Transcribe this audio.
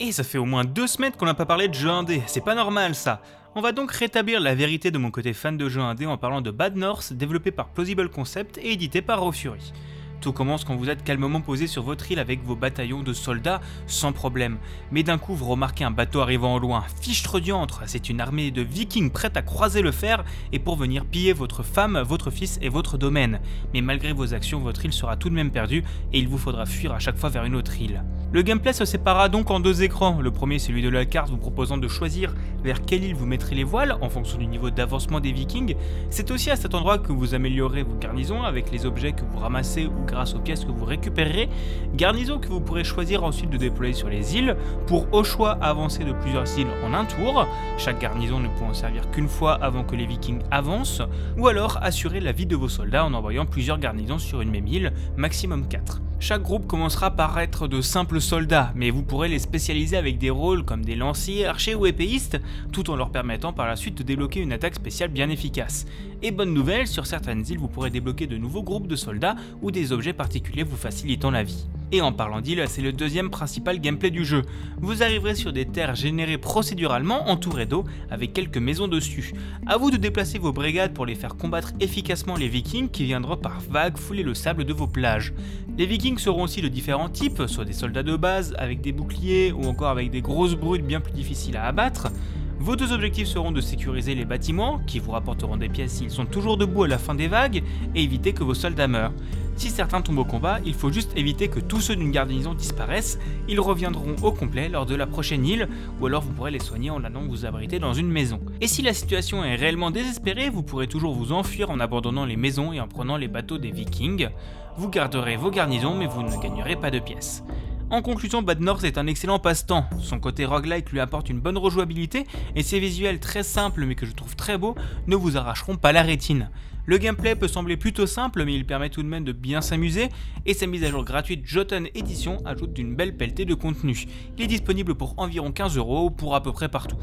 Et ça fait au moins deux semaines qu'on n'a pas parlé de jeux indé, c'est pas normal ça On va donc rétablir la vérité de mon côté fan de jeux indé en parlant de Bad North, développé par Plausible Concept et édité par Raw Fury. Tout commence quand vous êtes calmement posé sur votre île avec vos bataillons de soldats sans problème. Mais d'un coup, vous remarquez un bateau arrivant au loin. Fichtre diantre, c'est une armée de vikings prête à croiser le fer et pour venir piller votre femme, votre fils et votre domaine. Mais malgré vos actions, votre île sera tout de même perdue et il vous faudra fuir à chaque fois vers une autre île. Le gameplay se séparera donc en deux écrans. Le premier, celui de la carte, vous proposant de choisir vers quelle île vous mettrez les voiles en fonction du niveau d'avancement des vikings. C'est aussi à cet endroit que vous améliorez vos garnisons avec les objets que vous ramassez ou grâce aux pièces que vous récupérerez, garnison que vous pourrez choisir ensuite de déployer sur les îles pour au choix avancer de plusieurs îles en un tour, chaque garnison ne pouvant servir qu'une fois avant que les vikings avancent, ou alors assurer la vie de vos soldats en envoyant plusieurs garnisons sur une même île, maximum 4. Chaque groupe commencera par être de simples soldats, mais vous pourrez les spécialiser avec des rôles comme des lanciers, archers ou épéistes, tout en leur permettant par la suite de débloquer une attaque spéciale bien efficace. Et bonne nouvelle, sur certaines îles vous pourrez débloquer de nouveaux groupes de soldats ou des objets particuliers vous facilitant la vie. Et en parlant d'îles, c'est le deuxième principal gameplay du jeu. Vous arriverez sur des terres générées procéduralement entourées d'eau avec quelques maisons dessus. A vous de déplacer vos brigades pour les faire combattre efficacement les vikings qui viendront par vagues fouler le sable de vos plages. Les vikings seront aussi de différents types, soit des soldats de base avec des boucliers ou encore avec des grosses brutes bien plus difficiles à abattre. Vos deux objectifs seront de sécuriser les bâtiments, qui vous rapporteront des pièces s'ils sont toujours debout à la fin des vagues, et éviter que vos soldats meurent. Si certains tombent au combat, il faut juste éviter que tous ceux d'une garnison disparaissent, ils reviendront au complet lors de la prochaine île, ou alors vous pourrez les soigner en allant vous abriter dans une maison. Et si la situation est réellement désespérée, vous pourrez toujours vous enfuir en abandonnant les maisons et en prenant les bateaux des vikings. Vous garderez vos garnisons mais vous ne gagnerez pas de pièces. En conclusion, Bad North est un excellent passe-temps. Son côté roguelike lui apporte une bonne rejouabilité et ses visuels très simples mais que je trouve très beaux ne vous arracheront pas la rétine. Le gameplay peut sembler plutôt simple mais il permet tout de même de bien s'amuser et sa mise à jour gratuite Jotun Edition ajoute d'une belle pelletée de contenu. Il est disponible pour environ 15 euros pour à peu près partout.